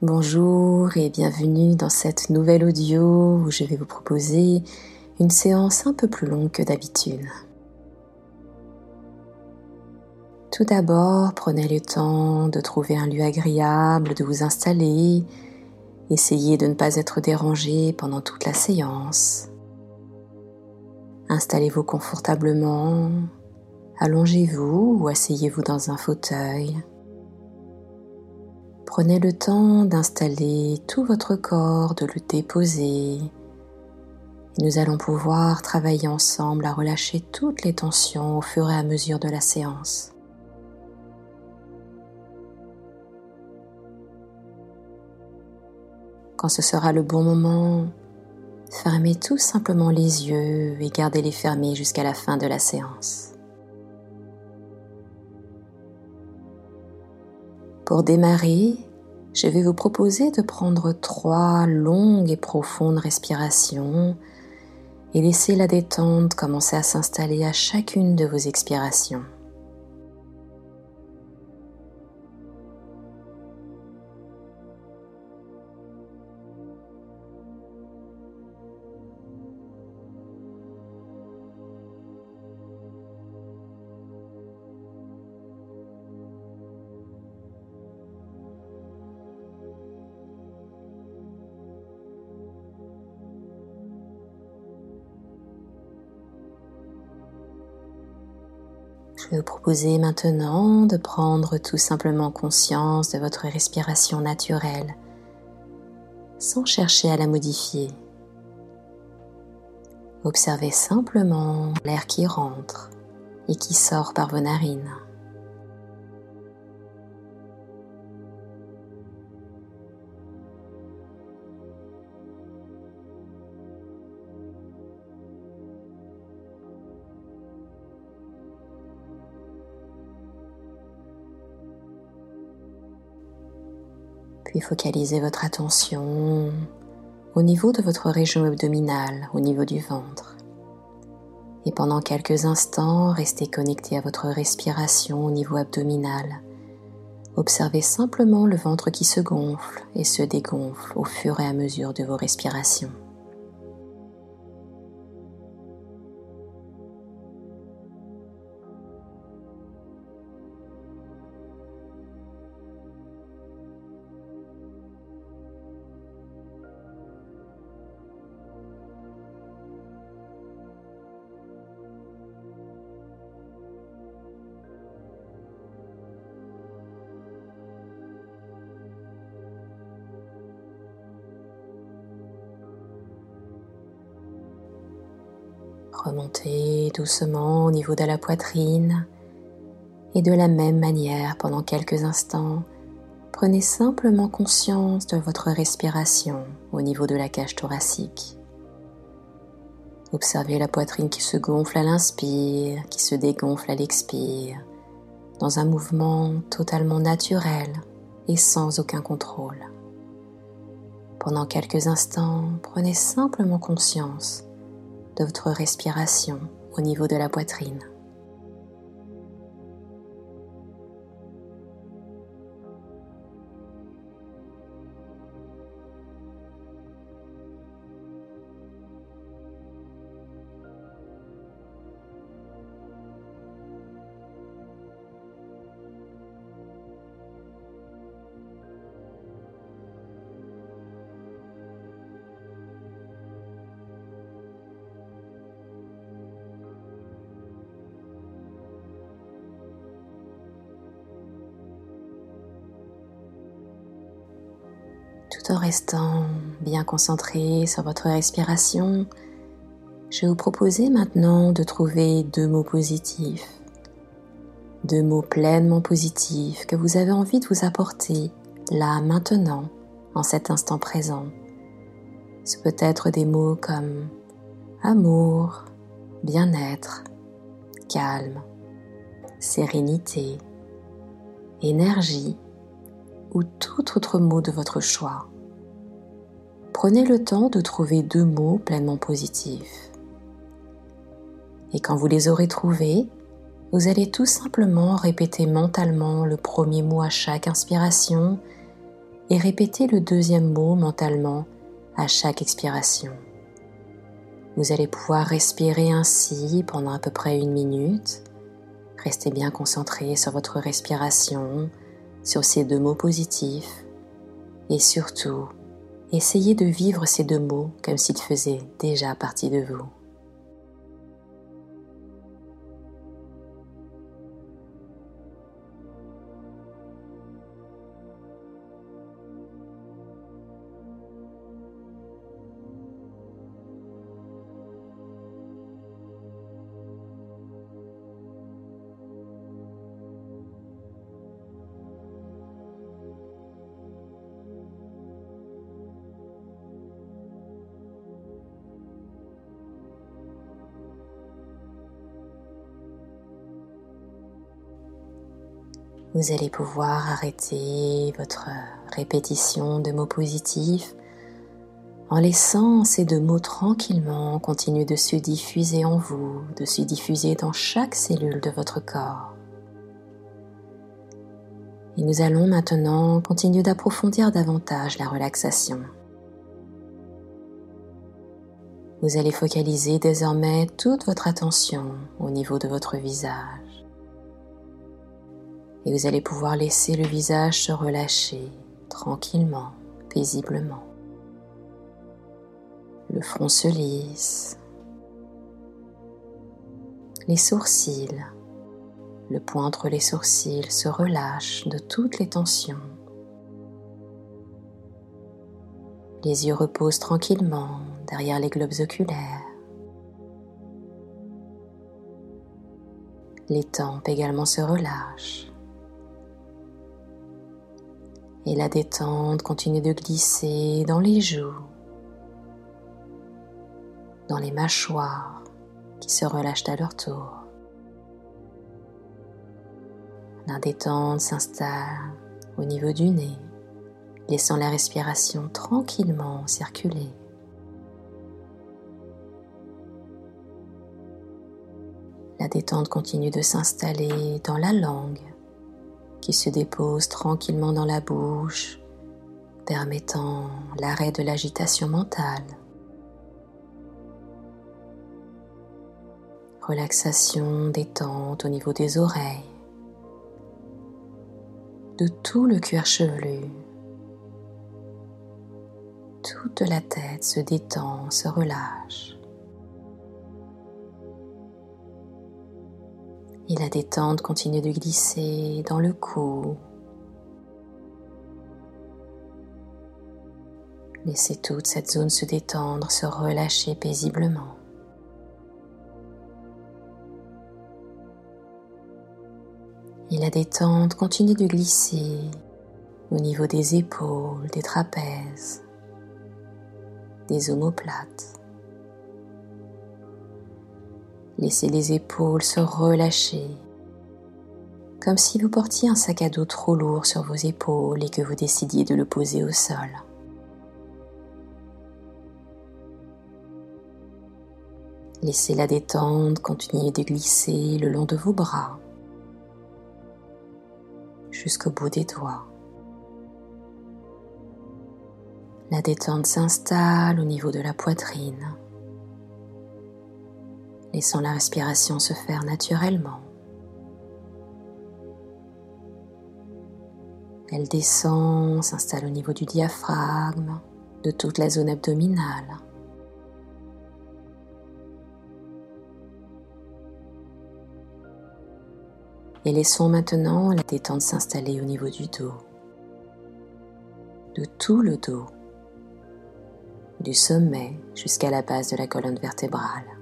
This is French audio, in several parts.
Bonjour et bienvenue dans cette nouvelle audio où je vais vous proposer une séance un peu plus longue que d'habitude. Tout d'abord, prenez le temps de trouver un lieu agréable, de vous installer. Essayez de ne pas être dérangé pendant toute la séance. Installez-vous confortablement, allongez-vous ou asseyez-vous dans un fauteuil. Prenez le temps d'installer tout votre corps, de le déposer. nous allons pouvoir travailler ensemble à relâcher toutes les tensions au fur et à mesure de la séance. Quand ce sera le bon moment, fermez tout simplement les yeux et gardez-les fermés jusqu'à la fin de la séance. Pour démarrer, je vais vous proposer de prendre trois longues et profondes respirations et laisser la détente commencer à s'installer à chacune de vos expirations. Je vais vous proposer maintenant de prendre tout simplement conscience de votre respiration naturelle sans chercher à la modifier. Observez simplement l'air qui rentre et qui sort par vos narines. Focalisez votre attention au niveau de votre région abdominale, au niveau du ventre. Et pendant quelques instants, restez connecté à votre respiration au niveau abdominal. Observez simplement le ventre qui se gonfle et se dégonfle au fur et à mesure de vos respirations. Remontez doucement au niveau de la poitrine et de la même manière pendant quelques instants, prenez simplement conscience de votre respiration au niveau de la cage thoracique. Observez la poitrine qui se gonfle à l'inspire, qui se dégonfle à l'expire, dans un mouvement totalement naturel et sans aucun contrôle. Pendant quelques instants, prenez simplement conscience de votre respiration au niveau de la poitrine. Restant bien concentré sur votre respiration, je vais vous proposer maintenant de trouver deux mots positifs, deux mots pleinement positifs que vous avez envie de vous apporter là, maintenant, en cet instant présent. Ce peut être des mots comme amour, bien-être, calme, sérénité, énergie ou tout autre mot de votre choix. Prenez le temps de trouver deux mots pleinement positifs. Et quand vous les aurez trouvés, vous allez tout simplement répéter mentalement le premier mot à chaque inspiration et répétez le deuxième mot mentalement à chaque expiration. Vous allez pouvoir respirer ainsi pendant à peu près une minute. Restez bien concentré sur votre respiration, sur ces deux mots positifs et surtout, essayez de vivre ces deux mots comme s'ils faisaient déjà partie de vous. Vous allez pouvoir arrêter votre répétition de mots positifs en laissant ces deux mots tranquillement continuer de se diffuser en vous, de se diffuser dans chaque cellule de votre corps. Et nous allons maintenant continuer d'approfondir davantage la relaxation. Vous allez focaliser désormais toute votre attention au niveau de votre visage et vous allez pouvoir laisser le visage se relâcher tranquillement, paisiblement. Le front se lisse, les sourcils, le point entre les sourcils se relâche de toutes les tensions. Les yeux reposent tranquillement derrière les globes oculaires. Les tempes également se relâchent et la détente continue de glisser dans les joues, dans les mâchoires qui se relâchent à leur tour. La détente s'installe au niveau du nez, laissant la respiration tranquillement circuler. La détente continue de s'installer dans la langue, qui se dépose tranquillement dans la bouche, permettant l'arrêt de l'agitation mentale. Relaxation détente au niveau des oreilles, de tout le cuir chevelu. Toute la tête se détend, se relâche. Et la détente continue de glisser dans le cou. Laissez toute cette zone se détendre, se relâcher paisiblement. Et la détente continue de glisser au niveau des épaules, des trapèzes, des omoplates. Laissez les épaules se relâcher, comme si vous portiez un sac à dos trop lourd sur vos épaules et que vous décidiez de le poser au sol. Laissez la détente continuer de glisser le long de vos bras jusqu'au bout des doigts. La détente s'installe au niveau de la poitrine laissant la respiration se faire naturellement. Elle descend, s'installe au niveau du diaphragme, de toute la zone abdominale. Et laissons maintenant la détente s'installer au niveau du dos, de tout le dos, du sommet jusqu'à la base de la colonne vertébrale.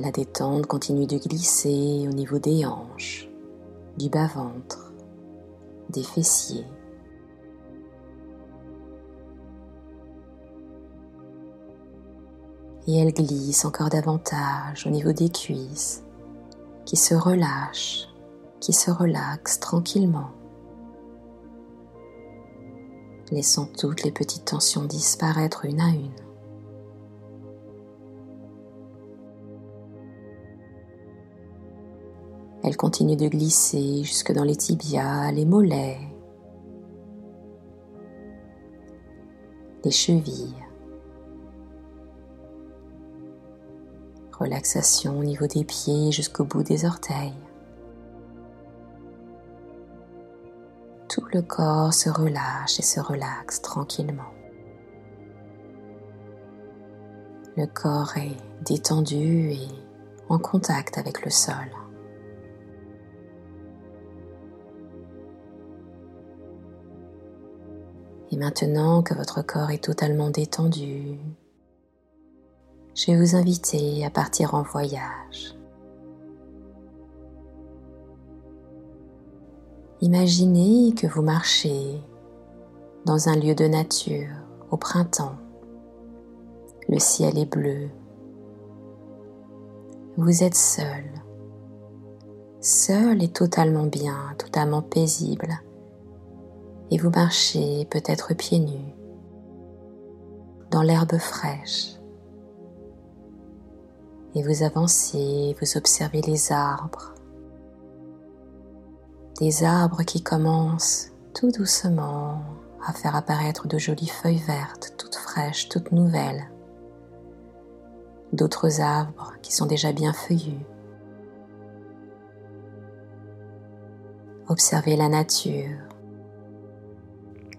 La détente continue de glisser au niveau des hanches, du bas-ventre, des fessiers. Et elle glisse encore davantage au niveau des cuisses qui se relâchent, qui se relaxent tranquillement, laissant toutes les petites tensions disparaître une à une. Elle continue de glisser jusque dans les tibias, les mollets, les chevilles. Relaxation au niveau des pieds jusqu'au bout des orteils. Tout le corps se relâche et se relaxe tranquillement. Le corps est détendu et en contact avec le sol. Et maintenant que votre corps est totalement détendu, je vais vous inviter à partir en voyage. Imaginez que vous marchez dans un lieu de nature au printemps. Le ciel est bleu. Vous êtes seul. Seul et totalement bien, totalement paisible. Et vous marchez peut-être pieds nus dans l'herbe fraîche et vous avancez, vous observez les arbres. Des arbres qui commencent tout doucement à faire apparaître de jolies feuilles vertes, toutes fraîches, toutes nouvelles. D'autres arbres qui sont déjà bien feuillus. Observez la nature,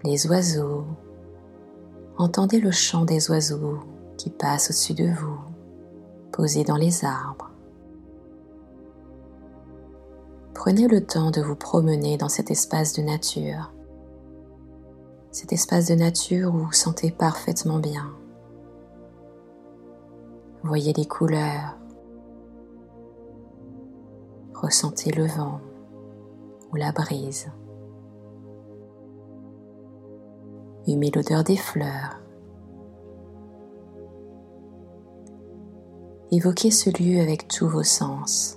les oiseaux. Entendez le chant des oiseaux qui passent au-dessus de vous posé dans les arbres. Prenez le temps de vous promener dans cet espace de nature, cet espace de nature où vous sentez parfaitement bien. Voyez les couleurs, ressentez le vent ou la brise, humez l'odeur des fleurs Évoquez ce lieu avec tous vos sens.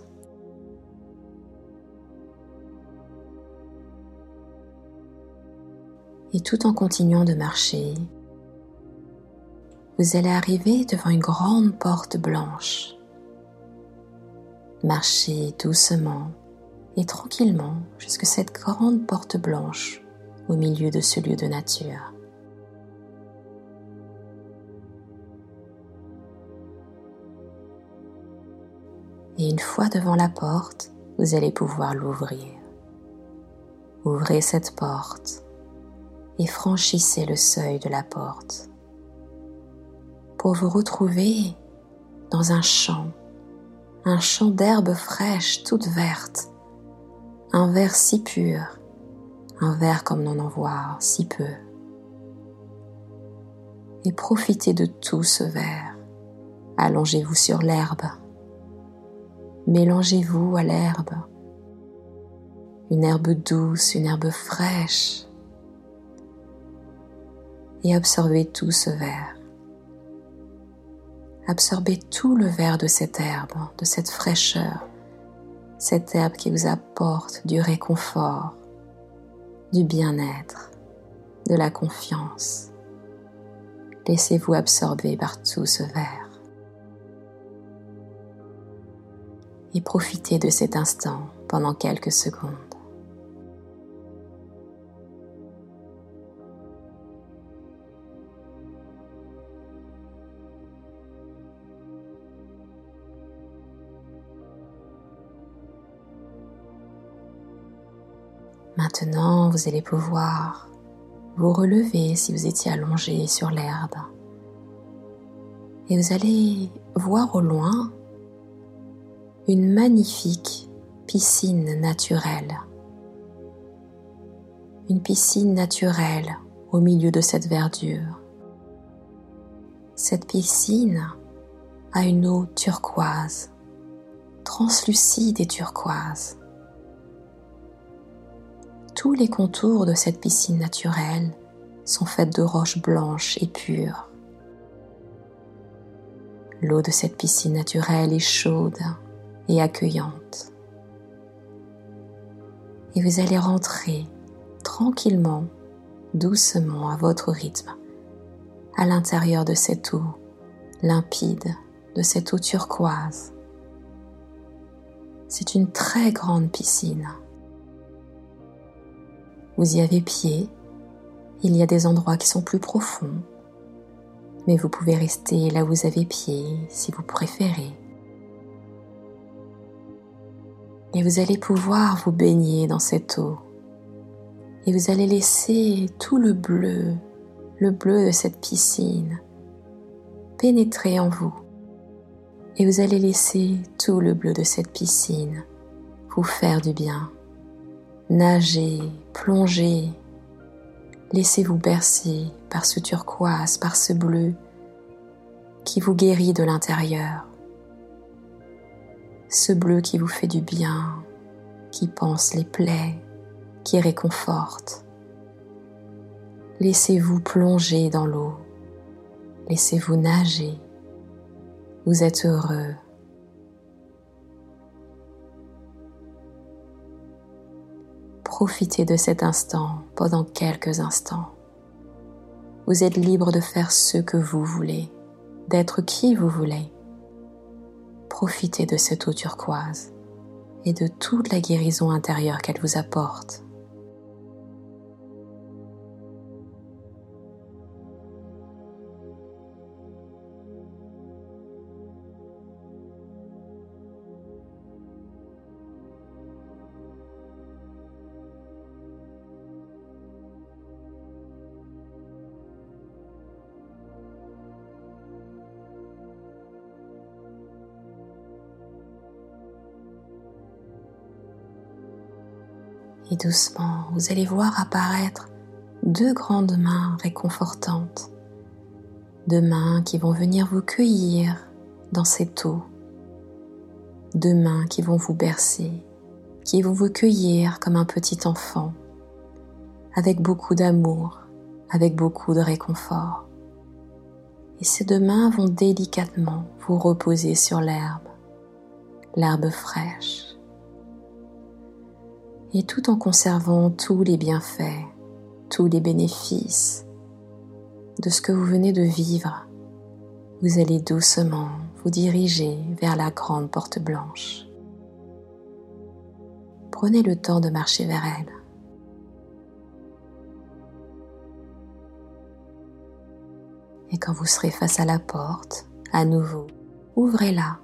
Et tout en continuant de marcher, vous allez arriver devant une grande porte blanche. Marchez doucement et tranquillement jusqu'à cette grande porte blanche au milieu de ce lieu de nature. Et une fois devant la porte, vous allez pouvoir l'ouvrir. Ouvrez cette porte et franchissez le seuil de la porte pour vous retrouver dans un champ, un champ d'herbes fraîches toutes vertes, un verre si pur, un verre comme l'on en voit si peu. Et profitez de tout ce verre. Allongez-vous sur l'herbe Mélangez-vous à l'herbe, une herbe douce, une herbe fraîche, et absorbez tout ce verre. Absorbez tout le verre de cette herbe, de cette fraîcheur, cette herbe qui vous apporte du réconfort, du bien-être, de la confiance. Laissez-vous absorber par tout ce verre. Et profitez de cet instant pendant quelques secondes. Maintenant, vous allez pouvoir vous relever si vous étiez allongé sur l'herbe. Et vous allez voir au loin une magnifique piscine naturelle. Une piscine naturelle au milieu de cette verdure. Cette piscine a une eau turquoise, translucide et turquoise. Tous les contours de cette piscine naturelle sont faits de roches blanches et pures. L'eau de cette piscine naturelle est chaude et accueillante. Et vous allez rentrer tranquillement, doucement à votre rythme, à l'intérieur de cette eau limpide, de cette eau turquoise. C'est une très grande piscine. Vous y avez pied. Il y a des endroits qui sont plus profonds. Mais vous pouvez rester là où vous avez pied si vous préférez. Et vous allez pouvoir vous baigner dans cette eau. Et vous allez laisser tout le bleu, le bleu de cette piscine, pénétrer en vous. Et vous allez laisser tout le bleu de cette piscine vous faire du bien. Nager, plonger, laissez-vous bercer par ce turquoise, par ce bleu qui vous guérit de l'intérieur. Ce bleu qui vous fait du bien, qui pense les plaies, qui réconforte. Laissez-vous plonger dans l'eau, laissez-vous nager vous êtes heureux. Profitez de cet instant pendant quelques instants. Vous êtes libre de faire ce que vous voulez, d'être qui vous voulez. Profitez de cette eau turquoise et de toute la guérison intérieure qu'elle vous apporte. Et doucement, vous allez voir apparaître deux grandes mains réconfortantes, deux mains qui vont venir vous cueillir dans cette eau, deux mains qui vont vous bercer, qui vont vous cueillir comme un petit enfant, avec beaucoup d'amour, avec beaucoup de réconfort. Et ces deux mains vont délicatement vous reposer sur l'herbe, l'herbe fraîche, et tout en conservant tous les bienfaits, tous les bénéfices de ce que vous venez de vivre, vous allez doucement vous diriger vers la grande porte blanche. Prenez le temps de marcher vers elle. Et quand vous serez face à la porte, à nouveau, ouvrez-la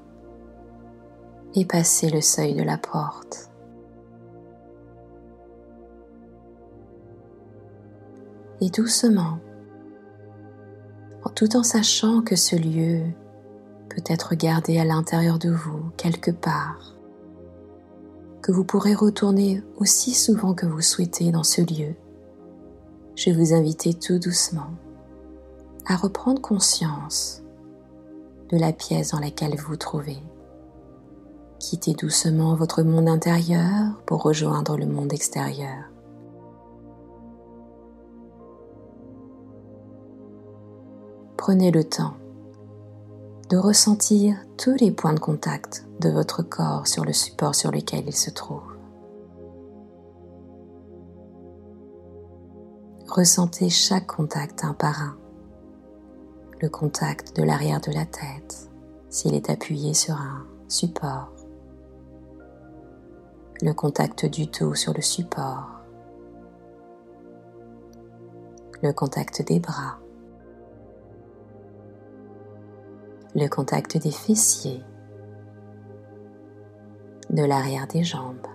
et passez le seuil de la porte. Et doucement, tout en sachant que ce lieu peut être gardé à l'intérieur de vous quelque part, que vous pourrez retourner aussi souvent que vous souhaitez dans ce lieu. Je vous invite tout doucement à reprendre conscience de la pièce dans laquelle vous vous trouvez. Quittez doucement votre monde intérieur pour rejoindre le monde extérieur. Prenez le temps de ressentir tous les points de contact de votre corps sur le support sur lequel il se trouve. Ressentez chaque contact un par un. Le contact de l'arrière de la tête s'il est appuyé sur un support. Le contact du dos sur le support. Le contact des bras le contact des fessiers, de l'arrière des jambes,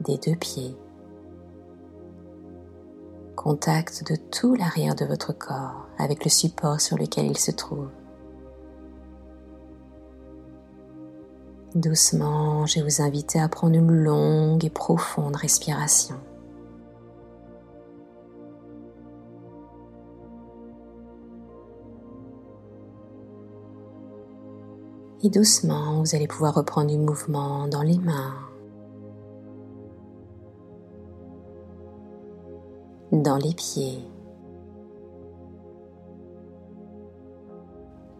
des deux pieds, contact de tout l'arrière de votre corps avec le support sur lequel il se trouve. Doucement, je vais vous inviter à prendre une longue et profonde respiration. Et doucement, vous allez pouvoir reprendre du mouvement dans les mains, dans les pieds.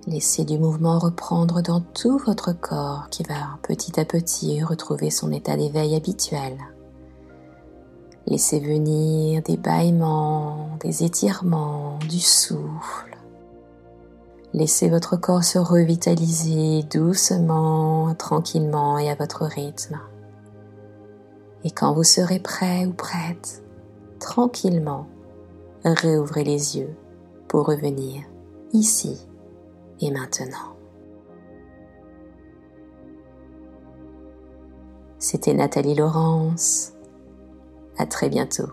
Laissez du mouvement reprendre dans tout votre corps qui va petit à petit retrouver son état d'éveil habituel. Laissez venir des bâillements, des étirements, du souffle Laissez votre corps se revitaliser doucement, tranquillement et à votre rythme. Et quand vous serez prêt ou prête, tranquillement, réouvrez les yeux pour revenir ici et maintenant. C'était Nathalie Laurence. À très bientôt.